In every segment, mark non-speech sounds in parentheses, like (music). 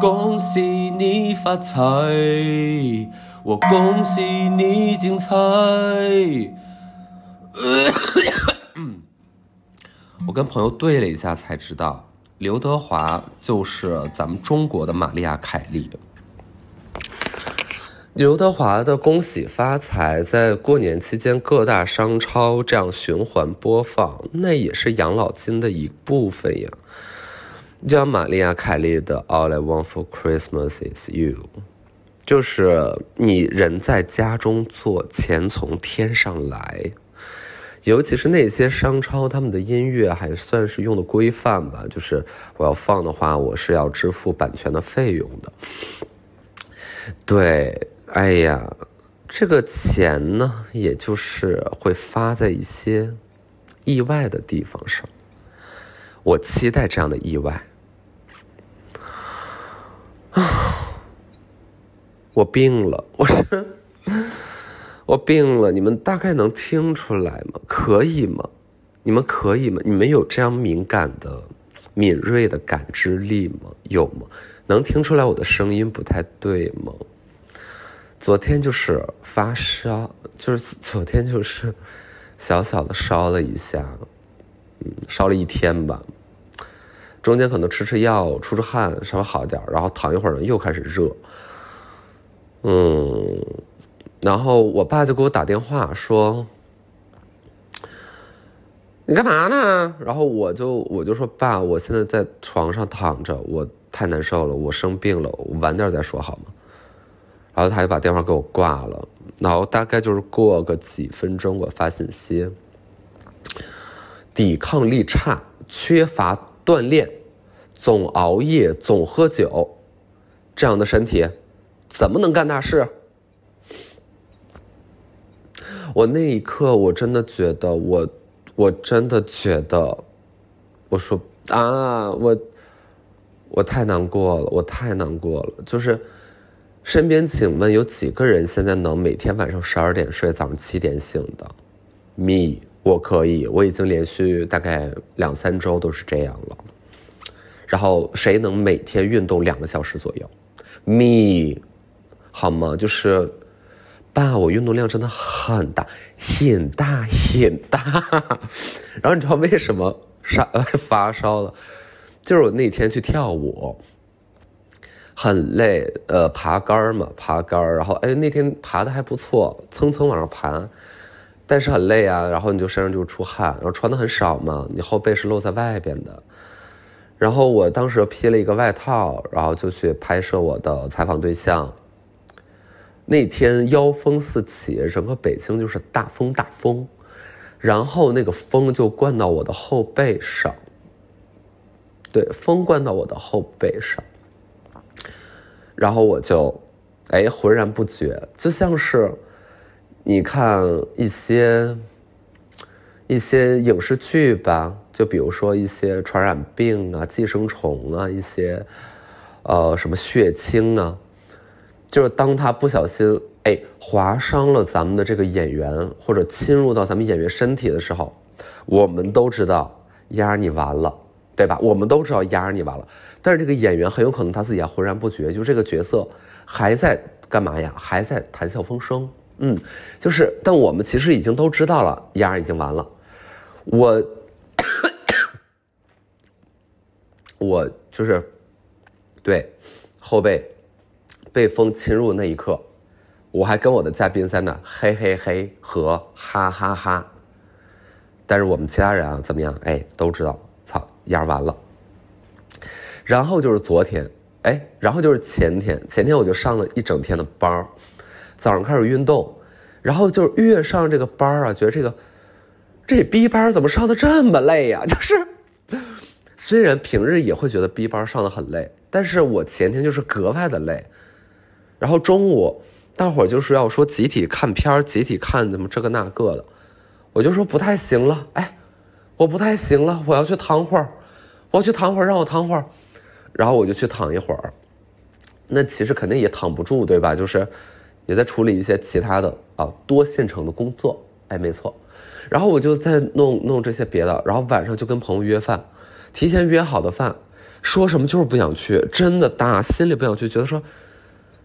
恭喜你发财，我恭喜你精彩。(coughs) 我跟朋友对了一下，才知道刘德华就是咱们中国的玛丽亚凯莉。刘德华的《恭喜发财》在过年期间各大商超这样循环播放，那也是养老金的一部分呀。就像玛丽亚凯莉的《All I Want for Christmas Is You》，就是你人在家中坐，钱从天上来。尤其是那些商超，他们的音乐还算是用的规范吧，就是我要放的话，我是要支付版权的费用的。对。哎呀，这个钱呢，也就是会发在一些意外的地方上。我期待这样的意外。我病了，(laughs) 我是我病了，你们大概能听出来吗？可以吗？你们可以吗？你们有这样敏感的、敏锐的感知力吗？有吗？能听出来我的声音不太对吗？昨天就是发烧，就是昨天就是小小的烧了一下，嗯，烧了一天吧。中间可能吃吃药、出出汗，稍微好点然后躺一会儿呢，又开始热。嗯，然后我爸就给我打电话说：“你干嘛呢？”然后我就我就说：“爸，我现在在床上躺着，我太难受了，我生病了，我晚点再说好吗？”然后他就把电话给我挂了，然后大概就是过个几分钟，我发信息：抵抗力差，缺乏锻炼，总熬夜，总喝酒，这样的身体怎么能干大事？我那一刻我真的觉得，我我真的觉得，我说啊，我我太难过了，我太难过了，就是。身边，请问有几个人现在能每天晚上十二点睡，早上七点醒的？Me，我可以，我已经连续大概两三周都是这样了。然后谁能每天运动两个小时左右？Me，好吗？就是，爸，我运动量真的很大，很大，很大。(laughs) 然后你知道为什么发发烧了？就是我那天去跳舞。很累，呃，爬杆嘛，爬杆，然后哎，那天爬的还不错，蹭蹭往上爬，但是很累啊，然后你就身上就出汗，然后穿的很少嘛，你后背是露在外边的，然后我当时披了一个外套，然后就去拍摄我的采访对象。那天妖风四起，整个北京就是大风大风，然后那个风就灌到我的后背上，对，风灌到我的后背上。然后我就，哎，浑然不觉，就像是，你看一些一些影视剧吧，就比如说一些传染病啊、寄生虫啊、一些，呃，什么血清啊，就是当他不小心哎划伤了咱们的这个演员，或者侵入到咱们演员身体的时候，我们都知道，丫儿你完了。对吧？我们都知道压着你完了，但是这个演员很有可能他自己还浑然不觉，就这个角色还在干嘛呀？还在谈笑风生。嗯，就是，但我们其实已经都知道了，压已经完了。我，(coughs) 我就是，对，后背被风侵入那一刻，我还跟我的嘉宾在那嘿嘿嘿和哈哈哈，但是我们其他人啊，怎么样？哎，都知道。操，压完了，然后就是昨天，哎，然后就是前天，前天我就上了一整天的班儿，早上开始运动，然后就是越上这个班儿啊，觉得这个这 B 班怎么上的这么累呀？(laughs) 就是虽然平日也会觉得 B 班上的很累，但是我前天就是格外的累。然后中午大伙就是要说集体看片儿，集体看怎么这个那个的，我就说不太行了，哎，我不太行了，我要去躺会儿。我要去躺会儿，让我躺会儿，然后我就去躺一会儿。那其实肯定也躺不住，对吧？就是也在处理一些其他的啊多线程的工作。哎，没错。然后我就在弄弄这些别的，然后晚上就跟朋友约饭，提前约好的饭，说什么就是不想去，真的大心里不想去，觉得说，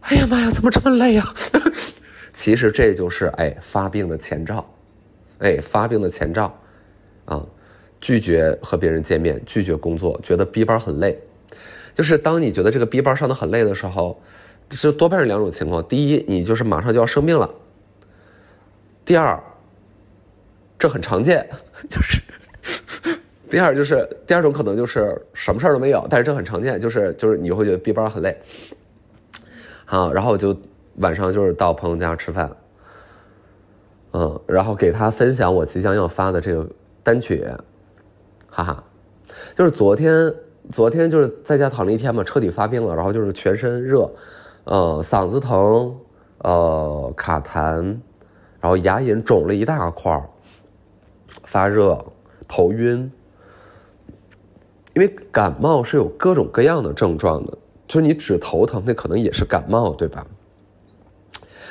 哎呀妈呀，怎么这么累呀？(laughs) 其实这就是哎发病的前兆，哎发病的前兆，啊，拒绝和别人见面，拒绝工作，觉得 B 班很累，就是当你觉得这个 B 班上的很累的时候，这多半是两种情况：第一，你就是马上就要生病了；第二，这很常见，(laughs) 就是第二就是第二种可能就是什么事儿都没有，但是这很常见，就是就是你会觉得 B 班很累，好，然后我就。晚上就是到朋友家吃饭，嗯，然后给他分享我即将要发的这个单曲，哈哈，就是昨天，昨天就是在家躺了一天嘛，彻底发病了，然后就是全身热，呃，嗓子疼，呃，卡痰，然后牙龈肿了一大块发热，头晕，因为感冒是有各种各样的症状的，就是你只头疼，那可能也是感冒，对吧？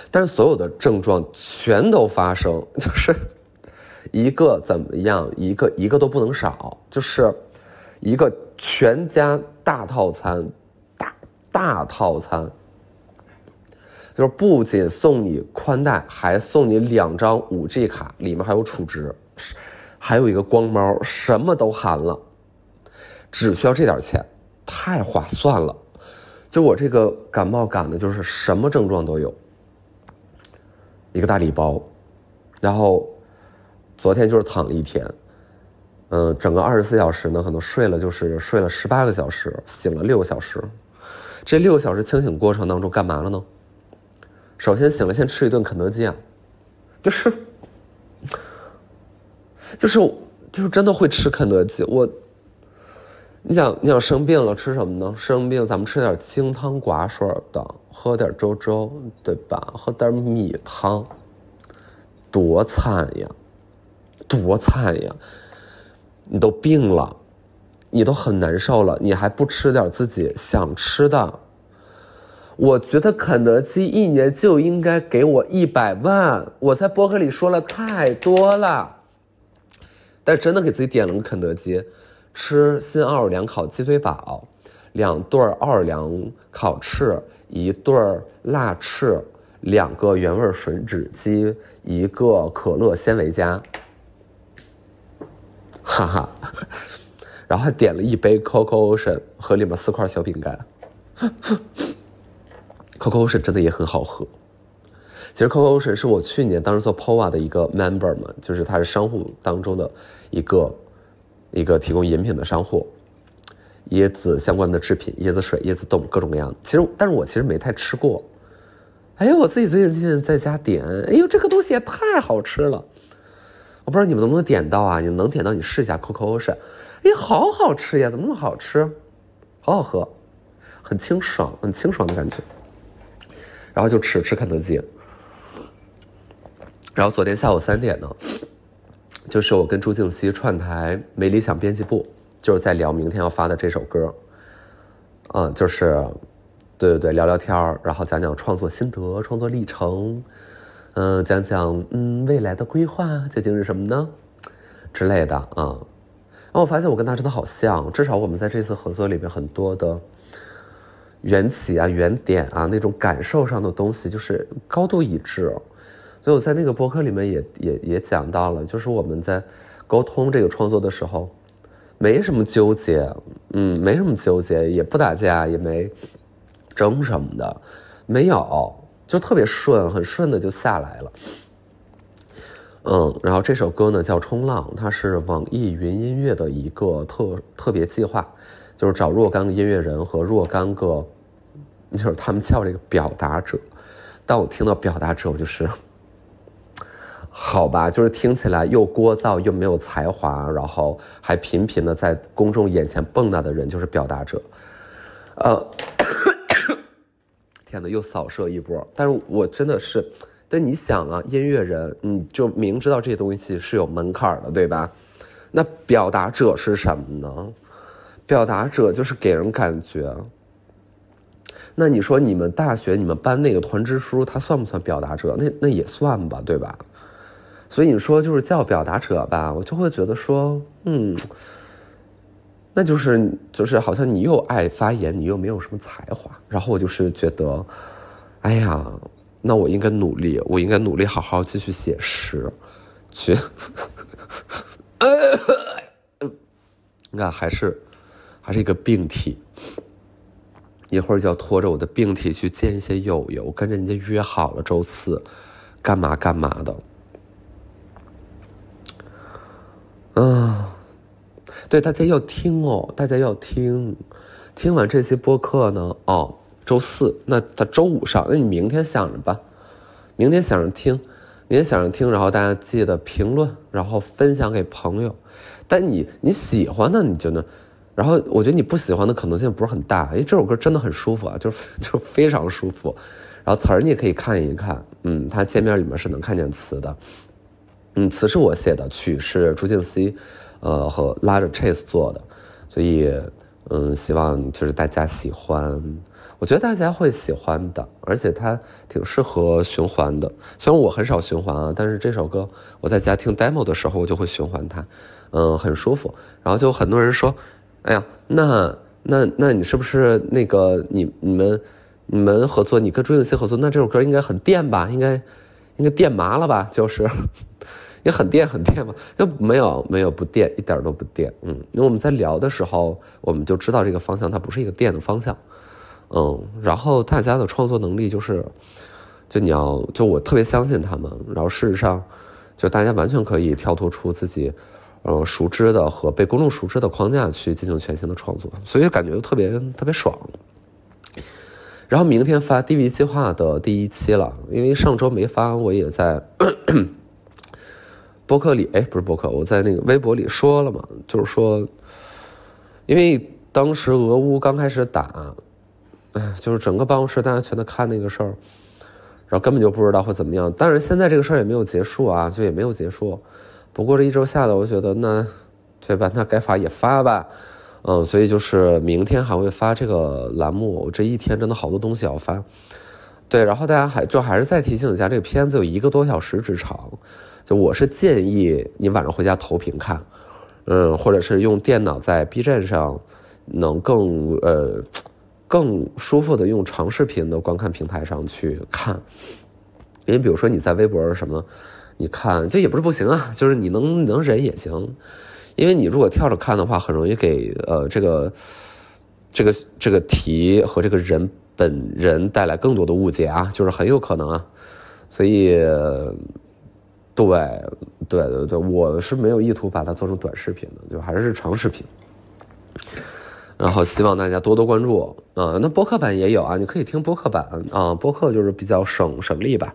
但是所有的症状全都发生，(laughs) 就是一个怎么样，一个一个都不能少，就是一个全家大套餐，大大套餐，就是不仅送你宽带，还送你两张五 G 卡，里面还有储值，还有一个光猫，什么都含了，只需要这点钱，太划算了。就我这个感冒感的，就是什么症状都有。一个大礼包，然后昨天就是躺了一天，嗯，整个二十四小时呢，可能睡了就是睡了十八个小时，醒了六个小时。这六个小时清醒过程当中干嘛了呢？首先醒了，先吃一顿肯德基啊，就是，就是就是真的会吃肯德基。我，你想你想生病了吃什么呢？生病咱们吃点清汤寡水的。喝点粥粥，对吧？喝点米汤，多惨呀，多惨呀！你都病了，你都很难受了，你还不吃点自己想吃的？我觉得肯德基一年就应该给我一百万。我在博客里说了太多了，但真的给自己点了个肯德基，吃新奥尔良烤鸡腿堡。两对奥尔良烤翅，一对辣翅，两个原味吮指鸡，一个可乐纤维加，(laughs) 哈哈，然后还点了一杯 Coco Ocean 和里面四块小饼干，Coco Ocean 真的也很好喝。其实 Coco Ocean 是我去年当时做 POA 的一个 member 嘛，就是它是商户当中的一个一个提供饮品的商户。椰子相关的制品，椰子水、椰子冻，各种各样。其实，但是我其实没太吃过。哎，我自己最近在家点，哎呦，这个东西也太好吃了。我不知道你们能不能点到啊？你能点到，你试一下 Coco Ocean。哎，好好吃呀，怎么那么好吃？好好喝，很清爽，很清爽的感觉。然后就吃吃肯德基。然后昨天下午三点呢，就是我跟朱静熙串台没理想编辑部。就是在聊明天要发的这首歌，嗯，就是，对对对，聊聊天，然后讲讲创作心得、创作历程，嗯，讲讲嗯未来的规划究竟是什么呢之类的啊。然后我发现我跟他真的好像，至少我们在这次合作里面很多的缘起啊、原点啊那种感受上的东西就是高度一致。所以我在那个博客里面也也也讲到了，就是我们在沟通这个创作的时候。没什么纠结，嗯，没什么纠结，也不打架，也没争什么的，没有，就特别顺，很顺的就下来了。嗯，然后这首歌呢叫《冲浪》，它是网易云音乐的一个特特别计划，就是找若干个音乐人和若干个，(laughs) 就是他们叫这个表达者。当我听到表达者，我就是。好吧，就是听起来又聒噪又没有才华，然后还频频的在公众眼前蹦跶的人，就是表达者。呃，(coughs) 天哪，又扫射一波。但是我真的是，但你想啊，音乐人，你就明知道这些东西是有门槛的，对吧？那表达者是什么呢？表达者就是给人感觉。那你说你们大学你们班那个团支书，他算不算表达者？那那也算吧，对吧？所以你说就是叫表达者吧，我就会觉得说，嗯，那就是就是好像你又爱发言，你又没有什么才华。然后我就是觉得，哎呀，那我应该努力，我应该努力好好继续写诗，去。你看，还是还是一个病体，一会儿就要拖着我的病体去见一些友友，跟人家约好了周四干嘛干嘛的。啊，对，大家要听哦，大家要听，听完这期播客呢，哦，周四，那他周五上，那你明天想着吧，明天想着听，明天想着听，然后大家记得评论，然后分享给朋友。但你你喜欢的，你就能，然后我觉得你不喜欢的可能性不是很大，因为这首歌真的很舒服啊，就 (laughs) 就非常舒服。然后词儿你也可以看一看，嗯，它界面里面是能看见词的。嗯，词是我写的，曲是朱静熙，呃，和拉着 Chase 做的，所以，嗯，希望就是大家喜欢，我觉得大家会喜欢的，而且它挺适合循环的。虽然我很少循环啊，但是这首歌我在家听 demo 的时候，我就会循环它，嗯，很舒服。然后就很多人说，哎呀，那那那你是不是那个你你们你们合作，你跟朱静熙合作，那这首歌应该很电吧？应该应该电麻了吧？就是。也很电很电嘛？就没有没有不电，一点都不电。嗯，因为我们在聊的时候，我们就知道这个方向它不是一个电的方向。嗯，然后大家的创作能力就是，就你要就我特别相信他们。然后事实上，就大家完全可以跳脱出自己，呃，熟知的和被公众熟知的框架去进行全新的创作，所以感觉特别特别爽。然后明天发 DV 计划的第一期了，因为上周没发，我也在。(clears throat) 博客里，哎，不是博客，我在那个微博里说了嘛，就是说，因为当时俄乌刚开始打，哎，就是整个办公室大家全都看那个事儿，然后根本就不知道会怎么样。当然，现在这个事儿也没有结束啊，就也没有结束。不过这一周下来，我觉得那，对吧？那该发也发吧，嗯，所以就是明天还会发这个栏目。我这一天真的好多东西要发，对。然后大家还就还是再提醒一下，这个片子有一个多小时之长。就我是建议你晚上回家投屏看，嗯，或者是用电脑在 B 站上，能更呃更舒服的用长视频的观看平台上去看，因为比如说你在微博什么，你看这也不是不行啊，就是你能能忍也行，因为你如果跳着看的话，很容易给呃这个这个这个题和这个人本人带来更多的误解啊，就是很有可能啊，所以。对，对对对，我是没有意图把它做成短视频的，就还是长视频。然后希望大家多多关注啊，那播客版也有啊，你可以听播客版啊，播客就是比较省省力吧。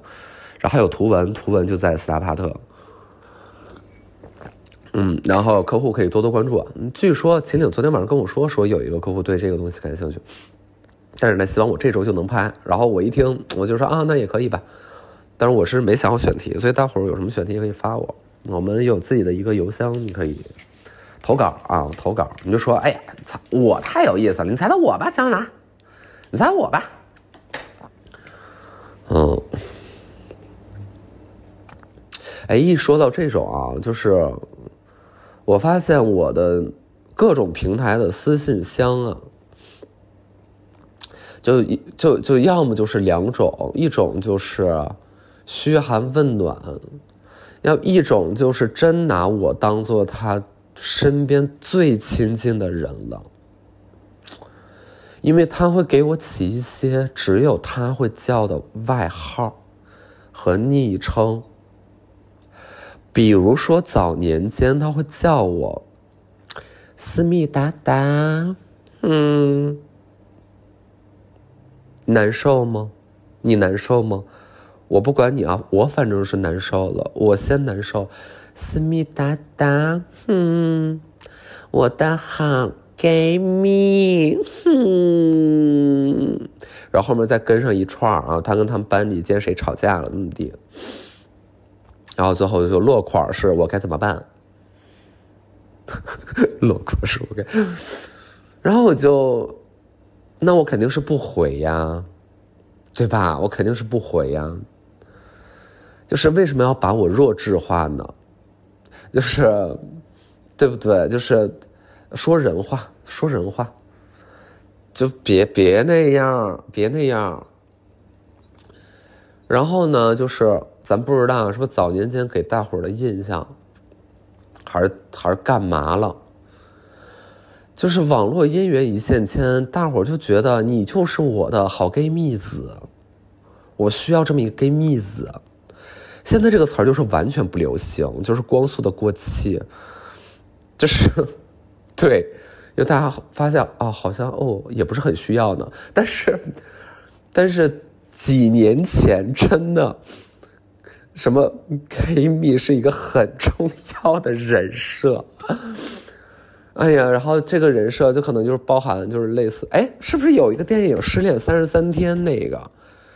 然后还有图文，图文就在斯达帕特。嗯，然后客户可以多多关注啊。据说秦岭昨天晚上跟我说，说有一个客户对这个东西感兴趣，但是呢，希望我这周就能拍。然后我一听，我就说啊，那也可以吧。但是我是没想好选题，所以大伙儿有什么选题可以发我。我们有自己的一个邮箱，你可以投稿啊，投稿。你就说，哎呀，我太有意思了，你猜猜我吧，江南，你猜我吧。嗯，哎，一说到这种啊，就是我发现我的各种平台的私信箱啊，就就就要么就是两种，一种就是。嘘寒问暖，要一种就是真拿我当做他身边最亲近的人了，因为他会给我起一些只有他会叫的外号和昵称，比如说早年间他会叫我思密达达，嗯，难受吗？你难受吗？我不管你啊，我反正是难受了，我先难受。思密达达，嗯，我的好闺蜜，哼，然后后面再跟上一串啊，他跟他们班里见谁吵架了那么地，然后最后就落款是我该怎么办？(laughs) 落款是我该，然后我就，那我肯定是不回呀，对吧？我肯定是不回呀。就是为什么要把我弱智化呢？就是，对不对？就是，说人话，说人话，就别别那样，别那样。然后呢，就是咱不知道是不是早年间给大伙儿的印象，还是还是干嘛了？就是网络姻缘一线牵，大伙儿就觉得你就是我的好 gay 蜜子，我需要这么一个 gay 蜜子。现在这个词儿就是完全不流行，就是光速的过气，就是对，因为大家发现啊，好像哦也不是很需要呢。但是，但是几年前真的，什么 gay 蜜是一个很重要的人设。(laughs) 哎呀，然后这个人设就可能就是包含，就是类似，哎，是不是有一个电影《失恋三十三天》那个，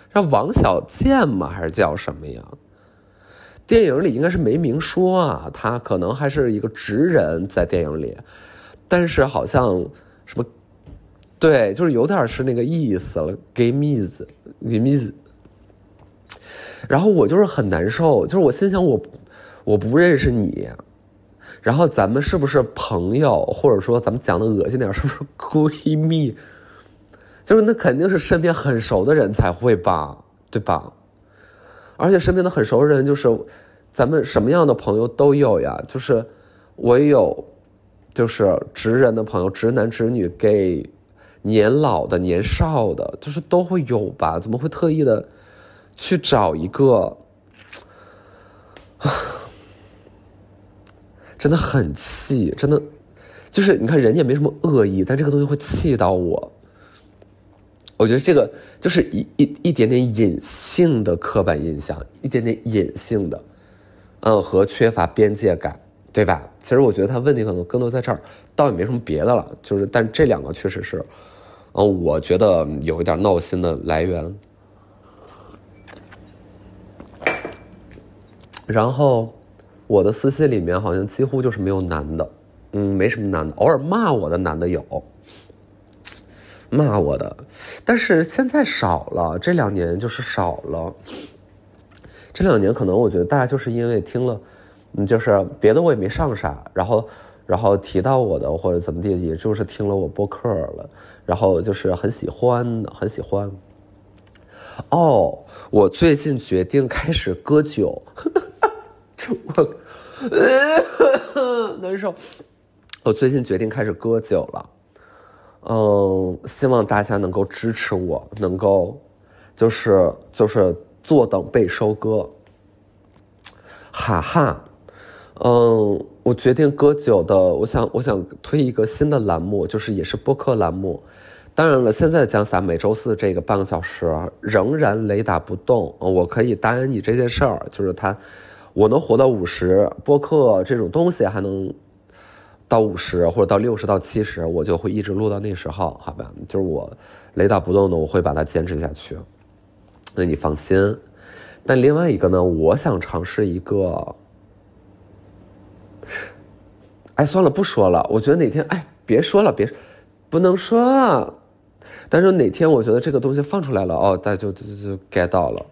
让王小贱吗？还是叫什么呀？电影里应该是没明说啊，他可能还是一个直人在电影里，但是好像什么，对，就是有点是那个意思了，gay miss，gay miss。然后我就是很难受，就是我心想我我不认识你。然后咱们是不是朋友，或者说咱们讲的恶心点，是不是闺蜜？就是那肯定是身边很熟的人才会吧，对吧？而且身边的很熟的人，就是咱们什么样的朋友都有呀。就是我有，就是直人的朋友，直男直女，gay，年老的、年少的，就是都会有吧？怎么会特意的去找一个？(sighs) 真的很气，真的，就是你看人家没什么恶意，但这个东西会气到我。我觉得这个就是一一一点点隐性的刻板印象，一点点隐性的，嗯，和缺乏边界感，对吧？其实我觉得他问题可能更多在这儿，倒也没什么别的了，就是但这两个确实是，嗯，我觉得有一点闹心的来源。然后。我的私信里面好像几乎就是没有男的，嗯，没什么男的，偶尔骂我的男的有，骂我的，但是现在少了，这两年就是少了。这两年可能我觉得大家就是因为听了，嗯，就是别的我也没上啥，然后然后提到我的或者怎么地，也就是听了我播客了，然后就是很喜欢，很喜欢。哦，我最近决定开始割酒。(laughs) 我 (laughs) 难受。我最近决定开始割酒了，嗯，希望大家能够支持我，能够就是就是坐等被收割。哈哈，嗯，我决定割酒的，我想我想推一个新的栏目，就是也是播客栏目。当然了，现在江洒每周四这个半个小时仍然雷打不动，我可以答应你这件事儿，就是他。我能活到五十，播客这种东西还能到五十或者到六十到七十，我就会一直录到那时候，好吧？就是我雷打不动的，我会把它坚持下去。那你放心。但另外一个呢，我想尝试一个，哎，算了，不说了。我觉得哪天，哎，别说了，别，不能说。但是哪天我觉得这个东西放出来了，哦，大家就就就 get 到了。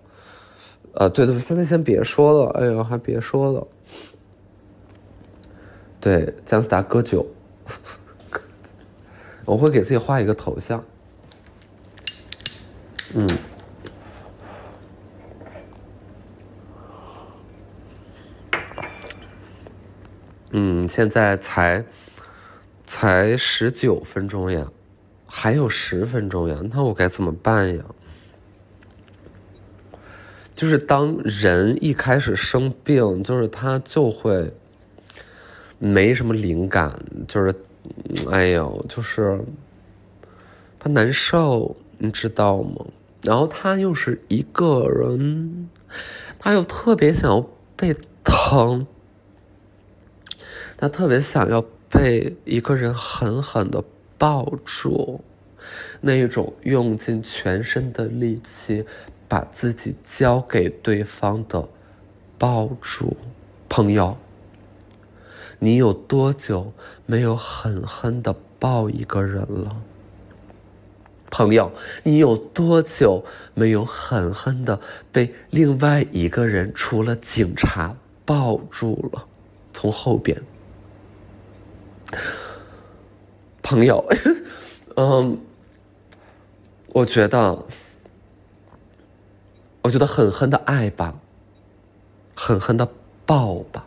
呃，对对，现在先别说了，哎呦，还别说了。对，姜思达割酒，我会给自己画一个头像。嗯，嗯，现在才才十九分钟呀，还有十分钟呀，那我该怎么办呀？就是当人一开始生病，就是他就会没什么灵感，就是，哎呦，就是他难受，你知道吗？然后他又是一个人，他又特别想要被疼，他特别想要被一个人狠狠的抱住，那一种用尽全身的力气。把自己交给对方的抱住，朋友，你有多久没有狠狠的抱一个人了？朋友，你有多久没有狠狠的被另外一个人除了警察抱住了？从后边，朋友，(laughs) 嗯，我觉得，我觉得狠狠的爱吧，狠狠的抱吧。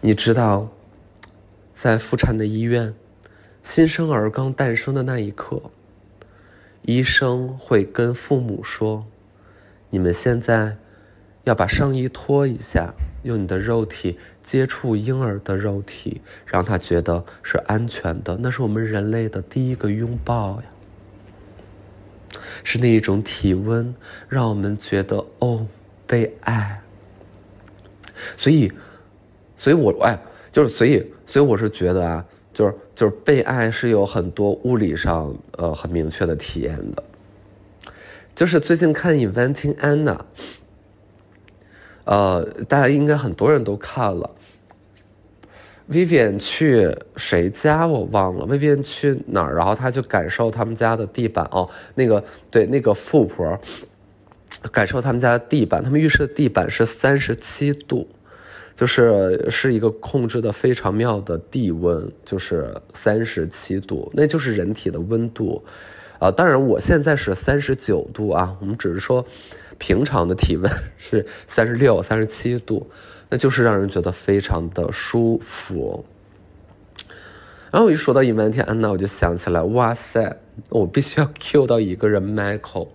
你知道，在妇产的医院，新生儿刚诞生的那一刻，医生会跟父母说：“你们现在要把上衣脱一下，用你的肉体接触婴儿的肉体，让他觉得是安全的。那是我们人类的第一个拥抱呀，是那一种体温，让我们觉得哦被爱。所以。”所以，我哎，就是所以，所以我是觉得啊，就是就是被爱是有很多物理上呃很明确的体验的。就是最近看《Inventing Anna》，呃，大家应该很多人都看了。Vivian 去谁家我忘了，Vivian 去哪儿，然后他就感受他们家的地板哦，那个对那个富婆感受他们家的地板，他们浴室的地板是三十七度。就是是一个控制的非常妙的地温，就是三十七度，那就是人体的温度，啊，当然我现在是三十九度啊，我们只是说平常的体温是三十六、三十七度，那就是让人觉得非常的舒服。然后我一说到伊万天安娜，我就想起来，哇塞，我必须要 Q 到一个人，Michael。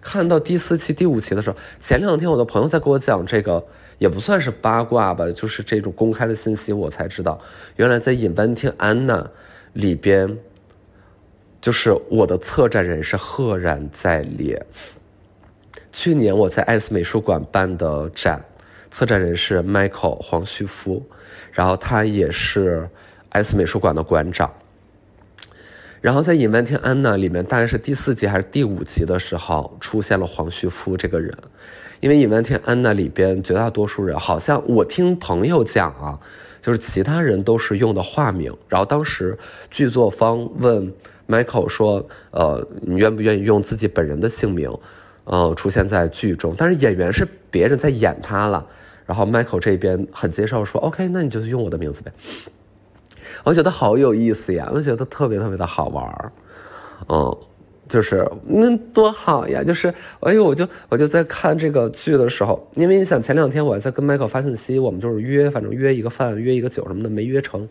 看到第四期、第五期的时候，前两天我的朋友在给我讲这个。也不算是八卦吧，就是这种公开的信息，我才知道，原来在《Inventing Anna》里边，就是我的策展人是赫然在列。去年我在艾斯美术馆办的展，策展人是 Michael 黄旭夫，然后他也是 S 美术馆的馆长。然后在《Inventing Anna》里面，大概是第四集还是第五集的时候，出现了黄旭夫这个人。因为《隐万天安娜》里边绝大多数人，好像我听朋友讲啊，就是其他人都是用的化名。然后当时剧作方问 Michael 说：“呃，你愿不愿意用自己本人的姓名，呃，出现在剧中？但是演员是别人在演他了。”然后 Michael 这边很接受，说：“OK，那你就用我的名字呗。”我觉得好有意思呀，我觉得特别特别的好玩儿，嗯。就是那多好呀！就是，哎呦，我就我就在看这个剧的时候，因为你想前两天我还在跟 Michael 发信息，我们就是约，反正约一个饭，约一个酒什么的，没约成。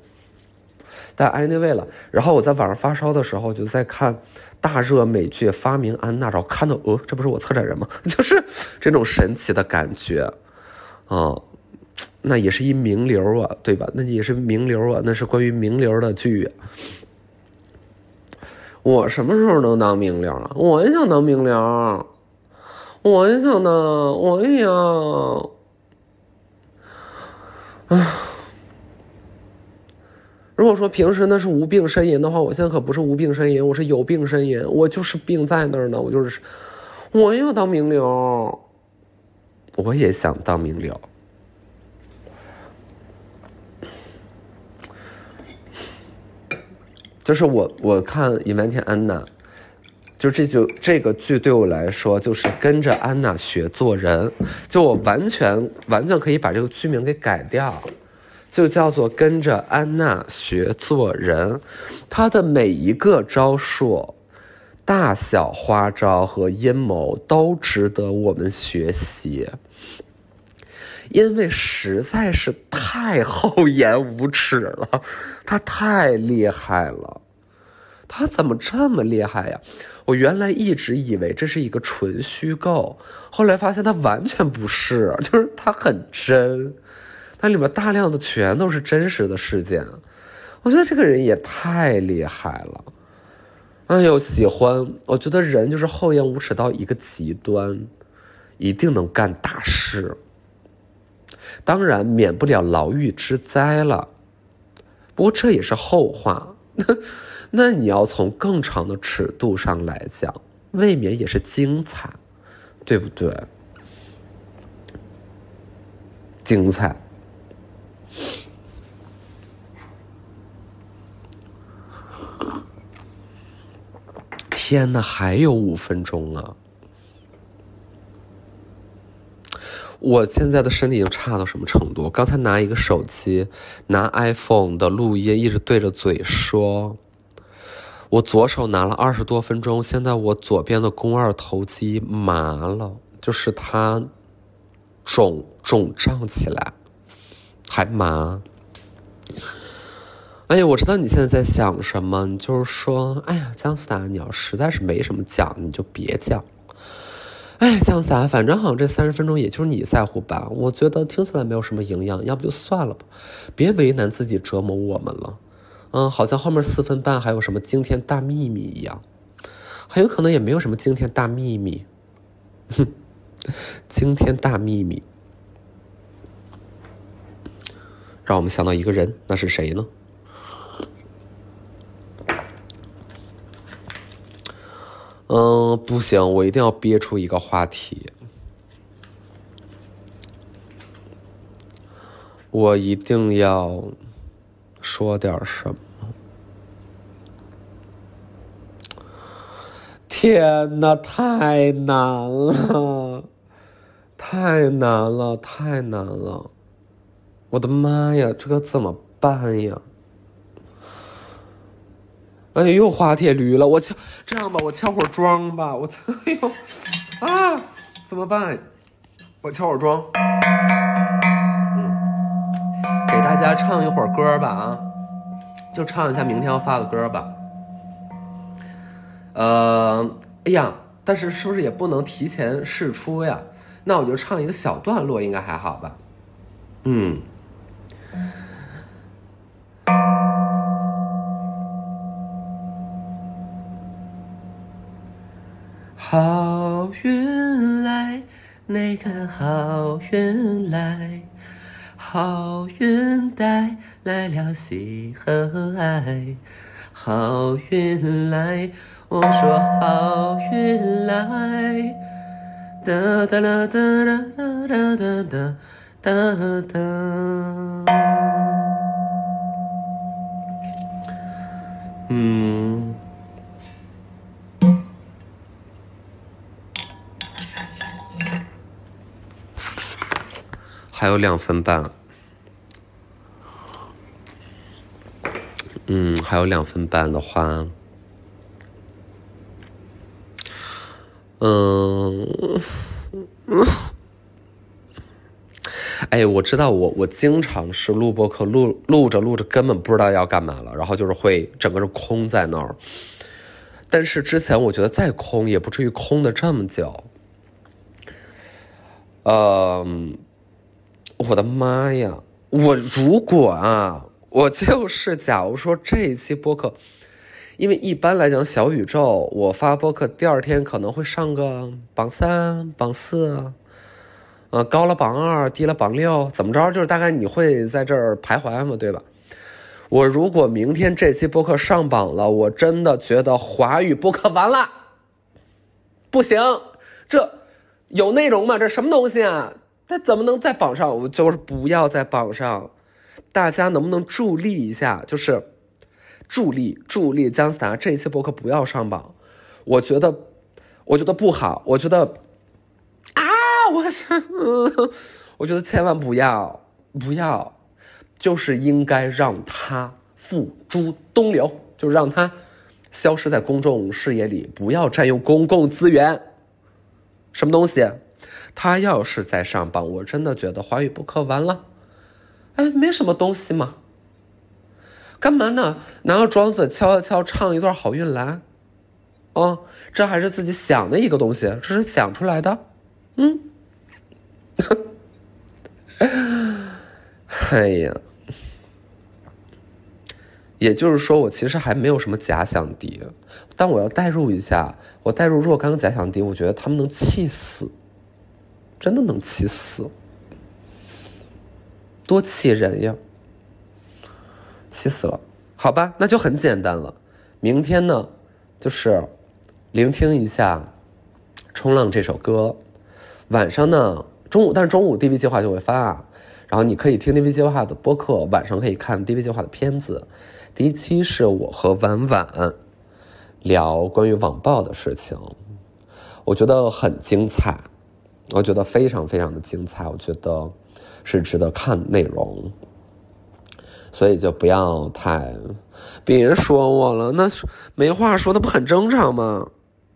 但 anyway 了，然后我在晚上发烧的时候，就在看大热美剧《发明安娜》，然后看到，哦，这不是我策展人吗？(laughs) 就是这种神奇的感觉，啊，那也是一名流啊，对吧？那也是名流啊，那是关于名流的剧。我什么时候能当名流啊？我也想当名流，我也想当，我也要。唉，如果说平时那是无病呻吟的话，我现在可不是无病呻吟，我是有病呻吟，我就是病在那儿呢，我就是，我要当名流，我也想当名流。就是我我看《隐瞒天安娜》，就这就这个剧对我来说，就是跟着安娜学做人。就我完全完全可以把这个剧名给改掉，就叫做跟着安娜学做人。她的每一个招数、大小花招和阴谋都值得我们学习。因为实在是太厚颜无耻了，他太厉害了，他怎么这么厉害呀？我原来一直以为这是一个纯虚构，后来发现他完全不是，就是他很真，它里面大量的全都是真实的事件。我觉得这个人也太厉害了，哎呦，喜欢！我觉得人就是厚颜无耻到一个极端，一定能干大事。当然免不了牢狱之灾了，不过这也是后话。(laughs) 那你要从更长的尺度上来讲，未免也是精彩，对不对？精彩！天哪，还有五分钟啊！我现在的身体已经差到什么程度？刚才拿一个手机，拿 iPhone 的录音，一直对着嘴说。我左手拿了二十多分钟，现在我左边的肱二头肌麻了，就是它肿肿胀起来，还麻。哎呀，我知道你现在在想什么，你就是说，哎呀，姜思达，你要实在是没什么讲，你就别讲。哎，姜思达，反正好像这三十分钟也就是你在乎吧？我觉得听起来没有什么营养，要不就算了吧，别为难自己，折磨我们了。嗯，好像后面四分半还有什么惊天大秘密一样，很有可能也没有什么惊天大秘密。哼，惊天大秘密，让我们想到一个人，那是谁呢？嗯，不行，我一定要憋出一个话题，我一定要。说点什么？天哪，太难了，太难了，太难了！我的妈呀，这个怎么办呀？哎，又滑铁驴了！我敲，这样吧，我敲会儿桩吧。我操，哎呦，啊，怎么办？我敲会儿桩。给大家唱一会儿歌吧啊，就唱一下明天要发的歌吧。呃，哎呀，但是是不是也不能提前试出呀？那我就唱一个小段落，应该还好吧？嗯。来，那个好运来。好运带来了喜和爱，好运来，我说好运来，哒哒啦哒哒哒哒哒哒哒。嗯，还有两分半。嗯，还有两分半的话，嗯，哎，我知道，我我经常是录播课，录录着录着根本不知道要干嘛了，然后就是会整个人空在那儿。但是之前我觉得再空也不至于空的这么久。嗯，我的妈呀！我如果啊。我就是，假如说这一期播客，因为一般来讲，小宇宙我发播客第二天可能会上个榜三、榜四，呃，高了榜二，低了榜六，怎么着？就是大概你会在这儿徘徊嘛，对吧？我如果明天这期播客上榜了，我真的觉得华语播客完了，不行，这有内容吗？这什么东西啊？它怎么能在榜上？我就是不要在榜上。大家能不能助力一下？就是助力助力姜思达这一期博客不要上榜，我觉得我觉得不好，我觉得啊，我是，我觉得千万不要不要，就是应该让他付诸东流，就让他消失在公众视野里，不要占用公共资源。什么东西？他要是再上榜，我真的觉得华语博客完了。哎，没什么东西嘛，干嘛呢？拿个庄子敲一敲，唱一段好运来，哦，这还是自己想的一个东西，这是想出来的，嗯，(laughs) 哎呀，也就是说，我其实还没有什么假想敌，但我要代入一下，我代入若干个假想敌，我觉得他们能气死，真的能气死。多气人呀！气死了，好吧，那就很简单了。明天呢，就是聆听一下《冲浪》这首歌。晚上呢，中午，但是中午 DV 计划就会发啊，然后你可以听 DV 计划的播客，晚上可以看 DV 计划的片子。第一期是我和婉婉聊关于网暴的事情，我觉得很精彩。我觉得非常非常的精彩，我觉得是值得看内容，所以就不要太别说我了，那没话说，那不很正常吗？